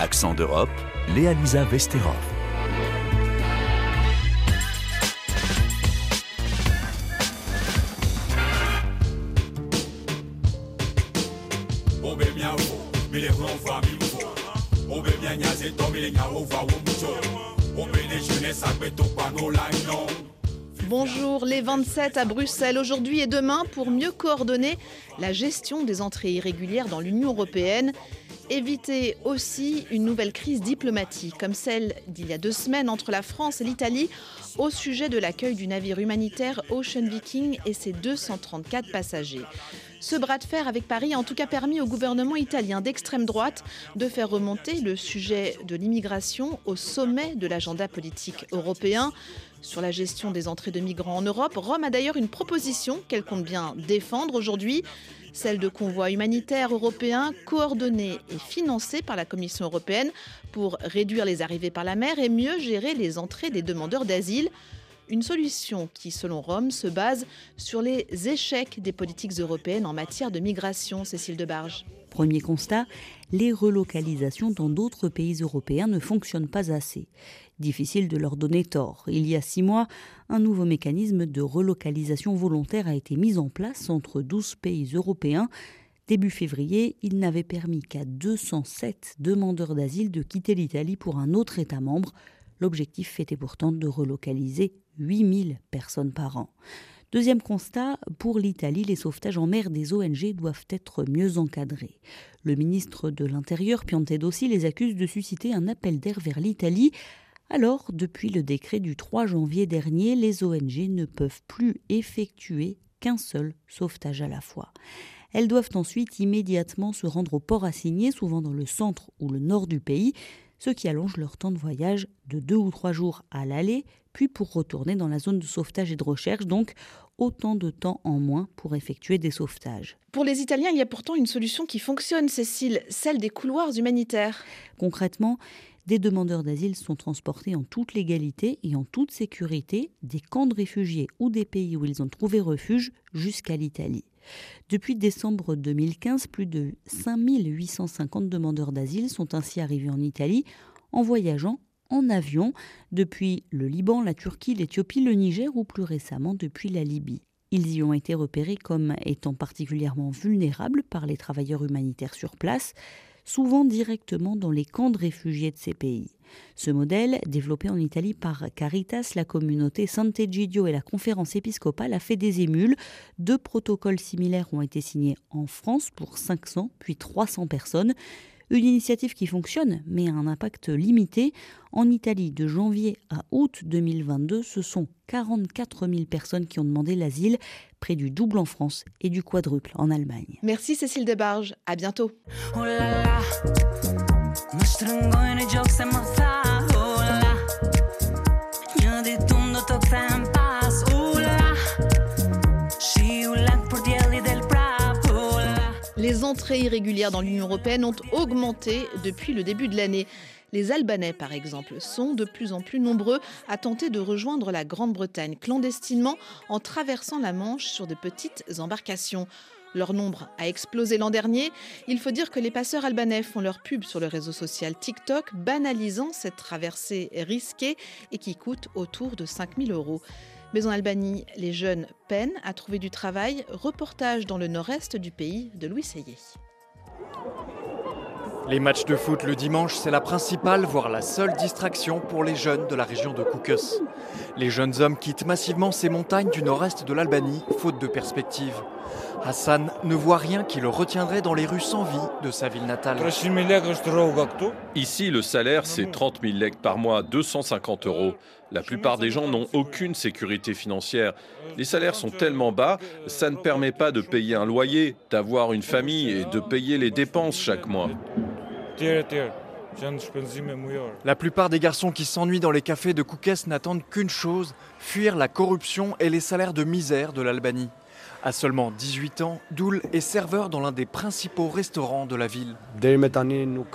Accent d'Europe, Léa Lisa Vesterov. Bonjour les 27 à Bruxelles aujourd'hui et demain pour mieux coordonner la gestion des entrées irrégulières dans l'Union européenne. Éviter aussi une nouvelle crise diplomatique comme celle d'il y a deux semaines entre la France et l'Italie au sujet de l'accueil du navire humanitaire Ocean Viking et ses 234 passagers. Ce bras de fer avec Paris a en tout cas permis au gouvernement italien d'extrême droite de faire remonter le sujet de l'immigration au sommet de l'agenda politique européen. Sur la gestion des entrées de migrants en Europe, Rome a d'ailleurs une proposition qu'elle compte bien défendre aujourd'hui, celle de convois humanitaires européens coordonnés et financés par la Commission européenne pour réduire les arrivées par la mer et mieux gérer les entrées des demandeurs d'asile. Une solution qui, selon Rome, se base sur les échecs des politiques européennes en matière de migration, Cécile Debarge. Premier constat, les relocalisations dans d'autres pays européens ne fonctionnent pas assez. Difficile de leur donner tort. Il y a six mois, un nouveau mécanisme de relocalisation volontaire a été mis en place entre 12 pays européens. Début février, il n'avait permis qu'à 207 demandeurs d'asile de quitter l'Italie pour un autre État membre. L'objectif était pourtant de relocaliser 8000 personnes par an. Deuxième constat, pour l'Italie, les sauvetages en mer des ONG doivent être mieux encadrés. Le ministre de l'Intérieur, Piantedossi, les accuse de susciter un appel d'air vers l'Italie. Alors, depuis le décret du 3 janvier dernier, les ONG ne peuvent plus effectuer qu'un seul sauvetage à la fois. Elles doivent ensuite immédiatement se rendre au port assigné, souvent dans le centre ou le nord du pays, ce qui allonge leur temps de voyage de deux ou trois jours à l'aller, puis pour retourner dans la zone de sauvetage et de recherche, donc autant de temps en moins pour effectuer des sauvetages. Pour les Italiens, il y a pourtant une solution qui fonctionne, Cécile, celle des couloirs humanitaires. Concrètement, des demandeurs d'asile sont transportés en toute légalité et en toute sécurité des camps de réfugiés ou des pays où ils ont trouvé refuge jusqu'à l'Italie. Depuis décembre 2015, plus de 5850 demandeurs d'asile sont ainsi arrivés en Italie en voyageant en avion depuis le Liban, la Turquie, l'Éthiopie, le Niger ou plus récemment depuis la Libye. Ils y ont été repérés comme étant particulièrement vulnérables par les travailleurs humanitaires sur place souvent directement dans les camps de réfugiés de ces pays. Ce modèle, développé en Italie par Caritas, la communauté Sant'Egidio et la conférence épiscopale, a fait des émules. Deux protocoles similaires ont été signés en France pour 500 puis 300 personnes. Une initiative qui fonctionne, mais a un impact limité. En Italie, de janvier à août 2022, ce sont 44 000 personnes qui ont demandé l'asile, près du double en France et du quadruple en Allemagne. Merci Cécile Debarge, à bientôt. Oh entrées irrégulières dans l'Union européenne ont augmenté depuis le début de l'année. Les Albanais, par exemple, sont de plus en plus nombreux à tenter de rejoindre la Grande-Bretagne clandestinement en traversant la Manche sur de petites embarcations. Leur nombre a explosé l'an dernier. Il faut dire que les passeurs albanais font leur pub sur le réseau social TikTok, banalisant cette traversée risquée et qui coûte autour de 5000 euros. Mais en Albanie, les jeunes peinent à trouver du travail. Reportage dans le nord-est du pays de Louis Seyé. Les matchs de foot le dimanche, c'est la principale, voire la seule distraction pour les jeunes de la région de Koukos. Les jeunes hommes quittent massivement ces montagnes du nord-est de l'Albanie, faute de perspective. Hassan ne voit rien qui le retiendrait dans les rues sans vie de sa ville natale. Ici, le salaire, c'est 30 000 legs par mois, 250 euros. La plupart des gens n'ont aucune sécurité financière. Les salaires sont tellement bas, ça ne permet pas de payer un loyer, d'avoir une famille et de payer les dépenses chaque mois. La plupart des garçons qui s'ennuient dans les cafés de Koukès n'attendent qu'une chose, fuir la corruption et les salaires de misère de l'Albanie. À seulement 18 ans, Doul est serveur dans l'un des principaux restaurants de la ville.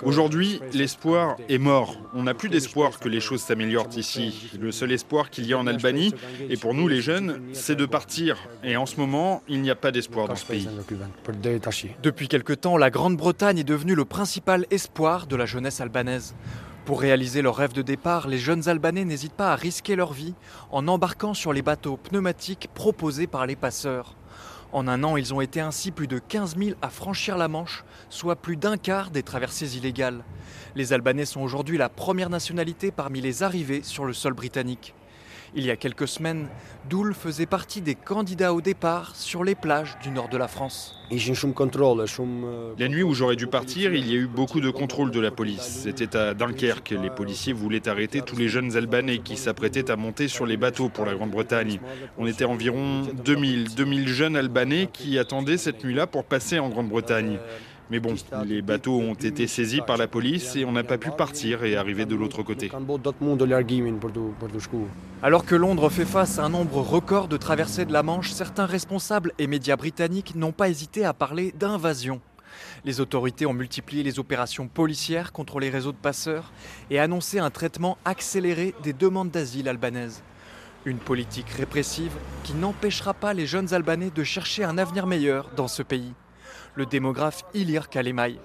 Aujourd'hui, l'espoir est mort. On n'a plus d'espoir que les choses s'améliorent ici. Le seul espoir qu'il y a en Albanie, et pour nous les jeunes, c'est de partir. Et en ce moment, il n'y a pas d'espoir dans ce pays. Depuis quelque temps, la Grande-Bretagne est devenue le principal espoir de la jeunesse albanaise. Pour réaliser leur rêve de départ, les jeunes Albanais n'hésitent pas à risquer leur vie en embarquant sur les bateaux pneumatiques proposés par les passeurs. En un an, ils ont été ainsi plus de 15 000 à franchir la Manche, soit plus d'un quart des traversées illégales. Les Albanais sont aujourd'hui la première nationalité parmi les arrivées sur le sol britannique. Il y a quelques semaines, Doul faisait partie des candidats au départ sur les plages du nord de la France. La nuit où j'aurais dû partir, il y a eu beaucoup de contrôles de la police. C'était à Dunkerque. Les policiers voulaient arrêter tous les jeunes Albanais qui s'apprêtaient à monter sur les bateaux pour la Grande-Bretagne. On était environ 2000, 2000 jeunes Albanais qui attendaient cette nuit-là pour passer en Grande-Bretagne. Mais bon, les bateaux ont été saisis par la police et on n'a pas pu partir et arriver de l'autre côté. Alors que Londres fait face à un nombre record de traversées de la Manche, certains responsables et médias britanniques n'ont pas hésité à parler d'invasion. Les autorités ont multiplié les opérations policières contre les réseaux de passeurs et annoncé un traitement accéléré des demandes d'asile albanaises. Une politique répressive qui n'empêchera pas les jeunes Albanais de chercher un avenir meilleur dans ce pays le démographe Ilir Kalemay.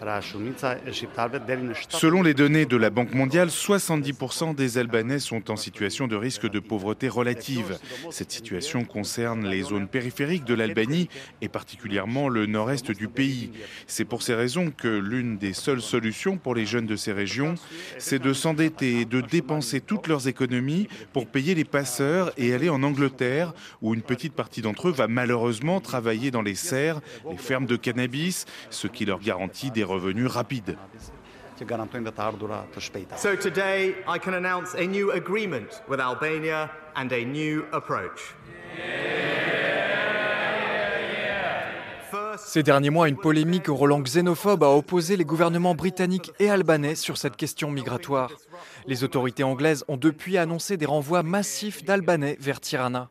Selon les données de la Banque mondiale, 70% des Albanais sont en situation de risque de pauvreté relative. Cette situation concerne les zones périphériques de l'Albanie et particulièrement le nord-est du pays. C'est pour ces raisons que l'une des seules solutions pour les jeunes de ces régions, c'est de s'endetter et de dépenser toutes leurs économies pour payer les passeurs et aller en Angleterre, où une petite partie d'entre eux va malheureusement travailler dans les serres, les fermes de cannabis ce qui leur garantit des revenus rapides. So today I can announce a new agreement with Albania and a new approach. Ces derniers mois, une polémique au relent xénophobe a opposé les gouvernements britanniques et albanais sur cette question migratoire. Les autorités anglaises ont depuis annoncé des renvois massifs d'Albanais vers Tirana.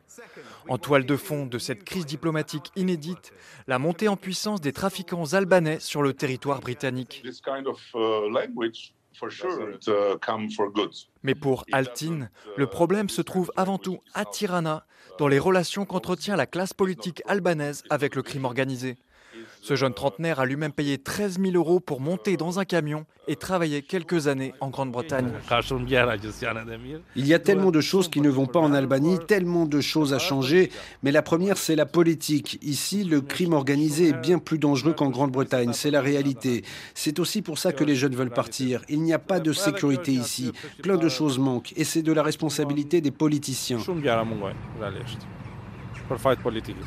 En toile de fond de cette crise diplomatique inédite, la montée en puissance des trafiquants albanais sur le territoire britannique. Mais pour Altin, le problème se trouve avant tout à Tirana, dans les relations qu'entretient la classe politique albanaise avec le crime organisé. Ce jeune trentenaire a lui-même payé 13 000 euros pour monter dans un camion et travailler quelques années en Grande-Bretagne. Il y a tellement de choses qui ne vont pas en Albanie, tellement de choses à changer, mais la première, c'est la politique. Ici, le crime organisé est bien plus dangereux qu'en Grande-Bretagne, c'est la réalité. C'est aussi pour ça que les jeunes veulent partir. Il n'y a pas de sécurité ici, plein de choses manquent, et c'est de la responsabilité des politiciens.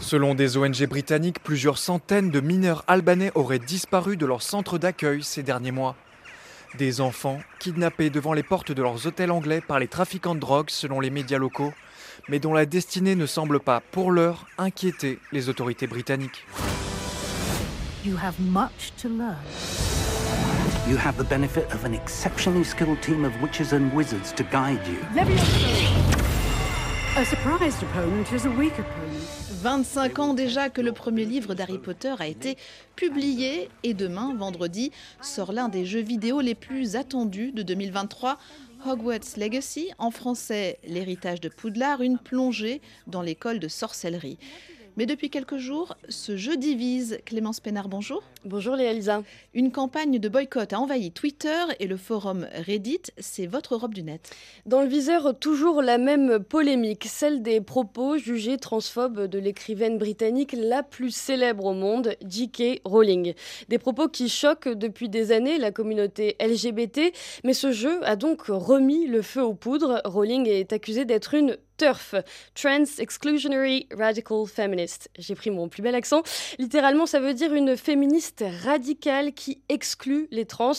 Selon des ONG britanniques, plusieurs centaines de mineurs albanais auraient disparu de leur centre d'accueil ces derniers mois. Des enfants kidnappés devant les portes de leurs hôtels anglais par les trafiquants de drogue selon les médias locaux, mais dont la destinée ne semble pas, pour l'heure, inquiéter les autorités britanniques. You have much to learn. You have the benefit of an exceptionally skilled team of witches and wizards to guide you. A surprised opponent is a weak opponent. 25 ans déjà que le premier livre d'Harry Potter a été publié et demain, vendredi, sort l'un des jeux vidéo les plus attendus de 2023. Hogwarts Legacy, en français l'héritage de Poudlard, une plongée dans l'école de sorcellerie. Mais depuis quelques jours, ce jeu divise. Clémence Pénard, bonjour. Bonjour Léa Lisa. Une campagne de boycott a envahi Twitter et le forum Reddit. C'est votre Europe du net. Dans le viseur, toujours la même polémique, celle des propos jugés transphobes de l'écrivaine britannique la plus célèbre au monde, J.K. Rowling. Des propos qui choquent depuis des années la communauté LGBT, mais ce jeu a donc remis le feu aux poudres. Rowling est accusée d'être une Trans Exclusionary Radical Feminist. J'ai pris mon plus bel accent. Littéralement, ça veut dire une féministe radicale qui exclut les trans.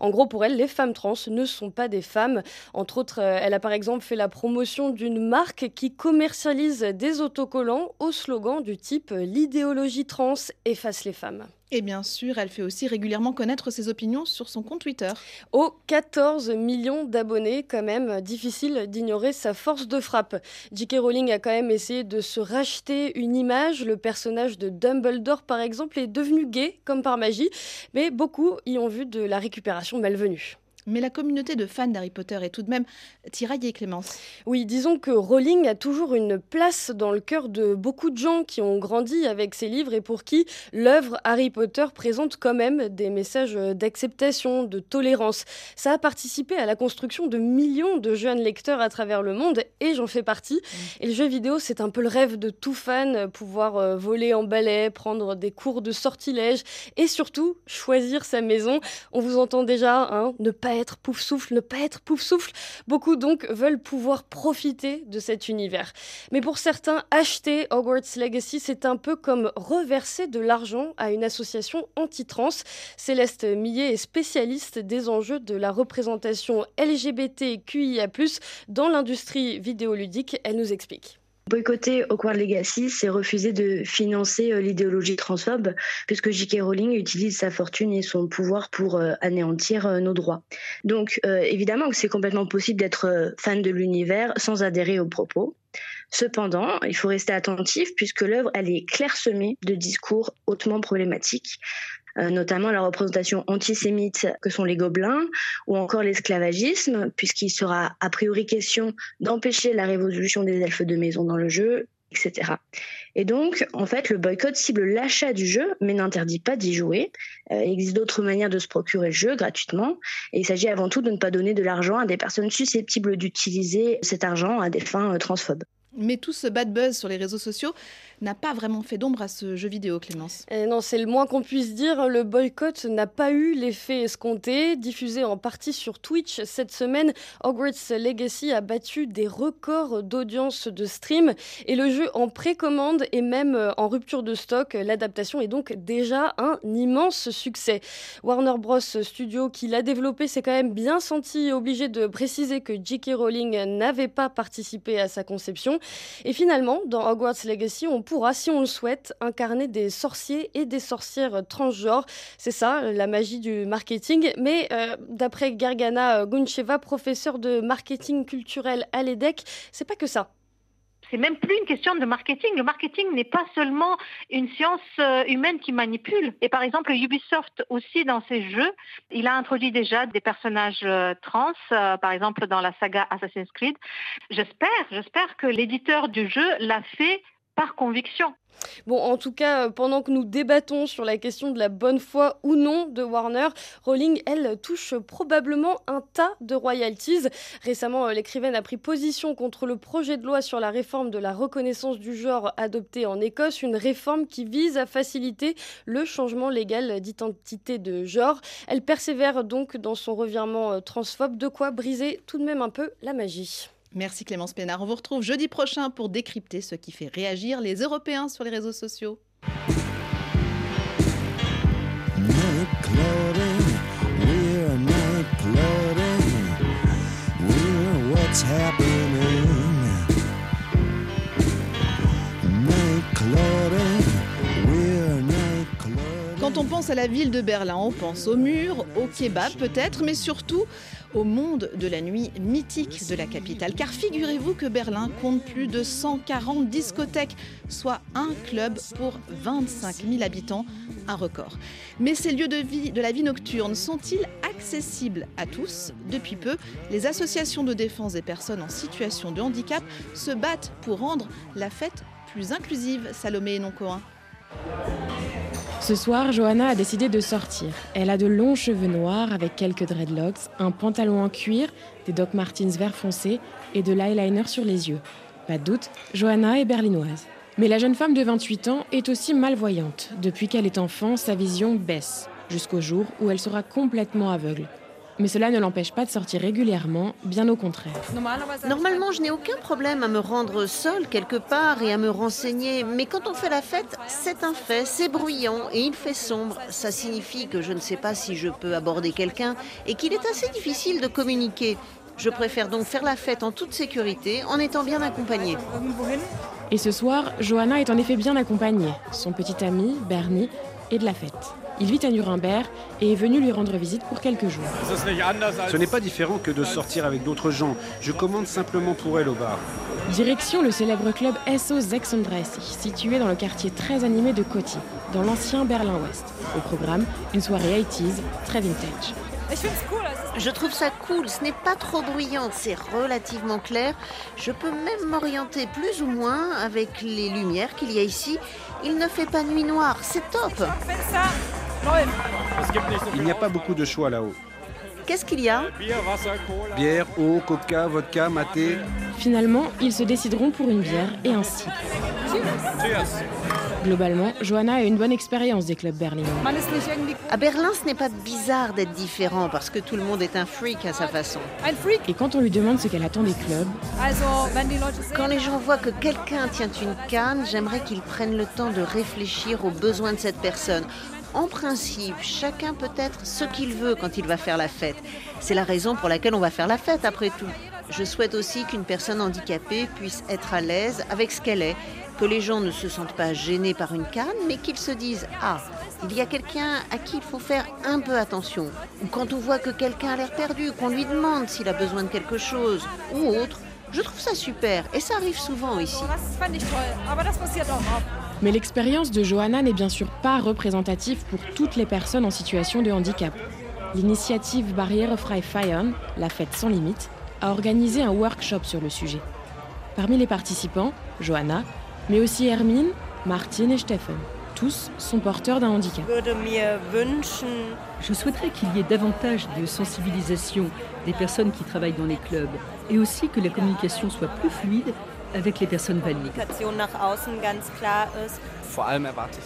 En gros, pour elle, les femmes trans ne sont pas des femmes. Entre autres, euh, elle a par exemple fait la promotion d'une marque qui commercialise des autocollants au slogan du type L'idéologie trans efface les femmes. Et bien sûr, elle fait aussi régulièrement connaître ses opinions sur son compte Twitter. Aux 14 millions d'abonnés, quand même, difficile d'ignorer sa force de frappe. J.K. Rowling a quand même essayé de se racheter une image. Le personnage de Dumbledore, par exemple, est devenu gay, comme par magie, mais beaucoup y ont vu de la récupération malvenue. Mais la communauté de fans d'Harry Potter est tout de même tiraillée, Clémence. Oui, disons que Rowling a toujours une place dans le cœur de beaucoup de gens qui ont grandi avec ses livres et pour qui l'œuvre Harry Potter présente quand même des messages d'acceptation, de tolérance. Ça a participé à la construction de millions de jeunes lecteurs à travers le monde et j'en fais partie. Mm. Et le jeu vidéo, c'est un peu le rêve de tout fan, pouvoir euh, voler en balai, prendre des cours de sortilège et surtout choisir sa maison. On vous entend déjà, hein, ne pas être pouf souffle, ne pas être pouf souffle. Beaucoup donc veulent pouvoir profiter de cet univers. Mais pour certains, acheter Hogwarts Legacy, c'est un peu comme reverser de l'argent à une association anti-trans. Céleste Millet est spécialiste des enjeux de la représentation LGBTQIA+, dans l'industrie vidéoludique. Elle nous explique. Boycotter Hogwarts Legacy, c'est refuser de financer euh, l'idéologie transphobe, puisque J.K. Rowling utilise sa fortune et son pouvoir pour euh, anéantir euh, nos droits. Donc, évidemment que c'est complètement possible d'être fan de l'univers sans adhérer aux propos. Cependant, il faut rester attentif puisque l'œuvre elle est clairsemée de discours hautement problématiques. Euh, notamment la représentation antisémite que sont les gobelins, ou encore l'esclavagisme, puisqu'il sera a priori question d'empêcher la révolution des elfes de maison dans le jeu, etc. Et donc, en fait, le boycott cible l'achat du jeu, mais n'interdit pas d'y jouer. Euh, il existe d'autres manières de se procurer le jeu gratuitement. Et il s'agit avant tout de ne pas donner de l'argent à des personnes susceptibles d'utiliser cet argent à des fins euh, transphobes. Mais tout ce bad buzz sur les réseaux sociaux n'a pas vraiment fait d'ombre à ce jeu vidéo, Clémence. Eh non, c'est le moins qu'on puisse dire. Le boycott n'a pas eu l'effet escompté. Diffusé en partie sur Twitch cette semaine, Hogwarts Legacy a battu des records d'audience de stream et le jeu en précommande et même euh, en rupture de stock. L'adaptation est donc déjà un immense succès. Warner Bros. Studio, qui l'a développé, s'est quand même bien senti obligé de préciser que J.K. Rowling n'avait pas participé à sa conception. Et finalement, dans Hogwarts Legacy, on pourra, si on le souhaite, incarner des sorciers et des sorcières transgenres. C'est ça, la magie du marketing. Mais euh, d'après Gargana Guncheva, professeur de marketing culturel à l'EDEC, c'est pas que ça c'est même plus une question de marketing. Le marketing n'est pas seulement une science euh, humaine qui manipule. Et par exemple, Ubisoft aussi dans ses jeux, il a introduit déjà des personnages euh, trans, par exemple dans la saga Assassin's Creed. J'espère, j'espère que l'éditeur du jeu l'a fait conviction. Bon, en tout cas, pendant que nous débattons sur la question de la bonne foi ou non de Warner, Rowling, elle, touche probablement un tas de royalties. Récemment, euh, l'écrivaine a pris position contre le projet de loi sur la réforme de la reconnaissance du genre adopté en Écosse, une réforme qui vise à faciliter le changement légal d'identité de genre. Elle persévère donc dans son revirement euh, transphobe, de quoi briser tout de même un peu la magie. Merci Clémence Pénard. On vous retrouve jeudi prochain pour décrypter ce qui fait réagir les Européens sur les réseaux sociaux. Quand on pense à la ville de Berlin, on pense au mur, au kebab peut-être, mais surtout au monde de la nuit mythique de la capitale. Car figurez-vous que Berlin compte plus de 140 discothèques, soit un club pour 25 000 habitants, un record. Mais ces lieux de vie, de la vie nocturne, sont-ils accessibles à tous? Depuis peu, les associations de défense des personnes en situation de handicap se battent pour rendre la fête plus inclusive. Salomé et non ce soir, Johanna a décidé de sortir. Elle a de longs cheveux noirs avec quelques dreadlocks, un pantalon en cuir, des Doc Martens vert foncé et de l'eyeliner sur les yeux. Pas de doute, Johanna est berlinoise. Mais la jeune femme de 28 ans est aussi malvoyante. Depuis qu'elle est enfant, sa vision baisse, jusqu'au jour où elle sera complètement aveugle. Mais cela ne l'empêche pas de sortir régulièrement, bien au contraire. Normalement, je n'ai aucun problème à me rendre seule quelque part et à me renseigner. Mais quand on fait la fête, c'est un fait, c'est bruyant et il fait sombre. Ça signifie que je ne sais pas si je peux aborder quelqu'un et qu'il est assez difficile de communiquer. Je préfère donc faire la fête en toute sécurité en étant bien accompagnée. Et ce soir, Johanna est en effet bien accompagnée. Son petit ami, Bernie, et de la fête. Il vit à Nuremberg et est venu lui rendre visite pour quelques jours. Ce n'est pas différent que de sortir avec d'autres gens. Je commande simplement pour elle au bar. Direction le célèbre club SO 36, situé dans le quartier très animé de Coty, dans l'ancien Berlin-Ouest. Au programme, une soirée 80s très vintage. Je trouve ça cool, ce n'est pas trop bruyant, c'est relativement clair. Je peux même m'orienter plus ou moins avec les lumières qu'il y a ici. Il ne fait pas nuit noire, c'est top. Il n'y a pas beaucoup de choix là-haut. Qu'est-ce qu'il y a? Bière, eau, coca, vodka, maté. Finalement, ils se décideront pour une bière et un sip. Globalement, Johanna a une bonne expérience des clubs berlinois. À Berlin, ce n'est pas bizarre d'être différent parce que tout le monde est un freak à sa façon. Et quand on lui demande ce qu'elle attend des clubs, Quand les gens voient que quelqu'un tient une canne, j'aimerais qu'ils prennent le temps de réfléchir aux besoins de cette personne. En principe, chacun peut être ce qu'il veut quand il va faire la fête. C'est la raison pour laquelle on va faire la fête après tout. Je souhaite aussi qu'une personne handicapée puisse être à l'aise avec ce qu'elle est, que les gens ne se sentent pas gênés par une canne, mais qu'ils se disent Ah, il y a quelqu'un à qui il faut faire un peu attention. Ou quand on voit que quelqu'un a l'air perdu, qu'on lui demande s'il a besoin de quelque chose ou autre. Je trouve ça super et ça arrive souvent ici. Mais l'expérience de Johanna n'est bien sûr pas représentative pour toutes les personnes en situation de handicap. L'initiative Barrierefrei Feiern, la fête sans limite, a organisé un workshop sur le sujet. Parmi les participants, Johanna, mais aussi Hermine, Martine et Steffen. Tous sont porteurs d'un handicap. Je souhaiterais qu'il y ait davantage de sensibilisation des personnes qui travaillent dans les clubs et aussi que la communication soit plus fluide avec les personnes valides.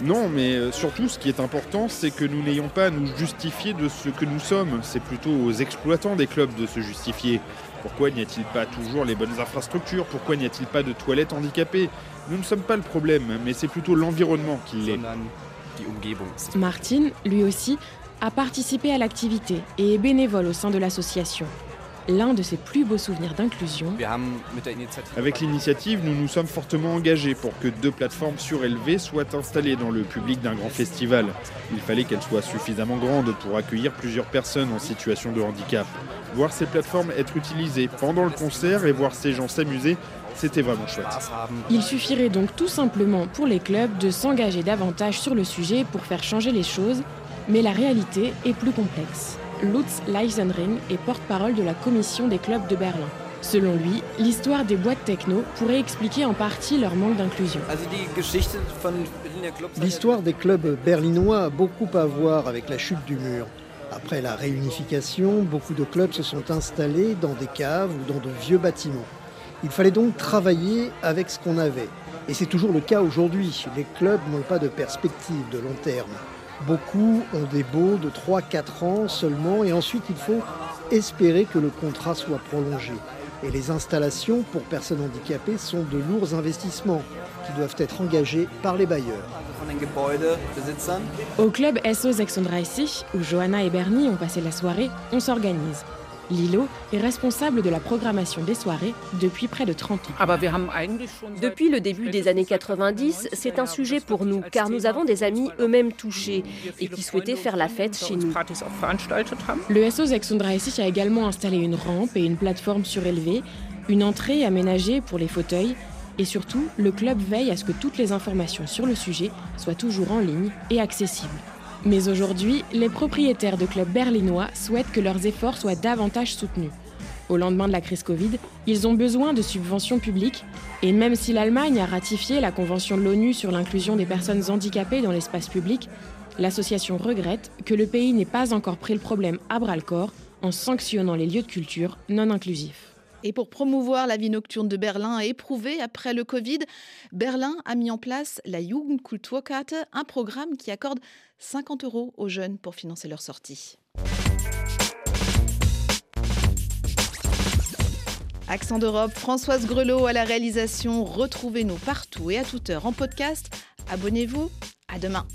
Non, mais euh, surtout, ce qui est important, c'est que nous n'ayons pas à nous justifier de ce que nous sommes. C'est plutôt aux exploitants des clubs de se justifier. Pourquoi n'y a-t-il pas toujours les bonnes infrastructures? Pourquoi n'y a-t-il pas de toilettes handicapées? Nous ne sommes pas le problème, mais c'est plutôt l'environnement qui l'est. Martine, lui aussi, a participé à l'activité et est bénévole au sein de l'association. L'un de ses plus beaux souvenirs d'inclusion, Avec l'initiative, nous nous sommes fortement engagés pour que deux plateformes surélevées soient installées dans le public d'un grand festival. Il fallait qu'elles soient suffisamment grandes pour accueillir plusieurs personnes en situation de handicap. Voir ces plateformes être utilisées pendant le concert et voir ces gens s'amuser, c'était vraiment chouette. il suffirait donc tout simplement pour les clubs de s'engager davantage sur le sujet pour faire changer les choses, mais la réalité est plus complexe. Lutz Leisenring est porte-parole de la commission des clubs de Berlin. Selon lui, l'histoire des boîtes techno pourrait expliquer en partie leur manque d'inclusion. L'histoire des clubs berlinois a beaucoup à voir avec la chute du mur. Après la réunification, beaucoup de clubs se sont installés dans des caves ou dans de vieux bâtiments. Il fallait donc travailler avec ce qu'on avait. Et c'est toujours le cas aujourd'hui. Les clubs n'ont pas de perspective de long terme. Beaucoup ont des baux de 3-4 ans seulement et ensuite il faut espérer que le contrat soit prolongé. Et les installations pour personnes handicapées sont de lourds investissements qui doivent être engagés par les bailleurs. Au club SO 36, où Johanna et Bernie ont passé la soirée, on s'organise. Lilo est responsable de la programmation des soirées depuis près de 30 ans. Depuis le début des années 90, c'est un sujet pour nous, car nous avons des amis eux-mêmes touchés et qui souhaitaient faire la fête chez nous. Le SO 36 a également installé une rampe et une plateforme surélevée, une entrée aménagée pour les fauteuils, et surtout, le club veille à ce que toutes les informations sur le sujet soient toujours en ligne et accessibles. Mais aujourd'hui, les propriétaires de clubs berlinois souhaitent que leurs efforts soient davantage soutenus. Au lendemain de la crise Covid, ils ont besoin de subventions publiques et même si l'Allemagne a ratifié la Convention de l'ONU sur l'inclusion des personnes handicapées dans l'espace public, l'association regrette que le pays n'ait pas encore pris le problème à bras-le-corps en sanctionnant les lieux de culture non inclusifs. Et pour promouvoir la vie nocturne de Berlin éprouvée après le Covid, Berlin a mis en place la Jugendkulturkarte, un programme qui accorde 50 euros aux jeunes pour financer leur sortie. Accent d'Europe, Françoise Grelot à la réalisation. Retrouvez-nous partout et à toute heure en podcast. Abonnez-vous. À demain.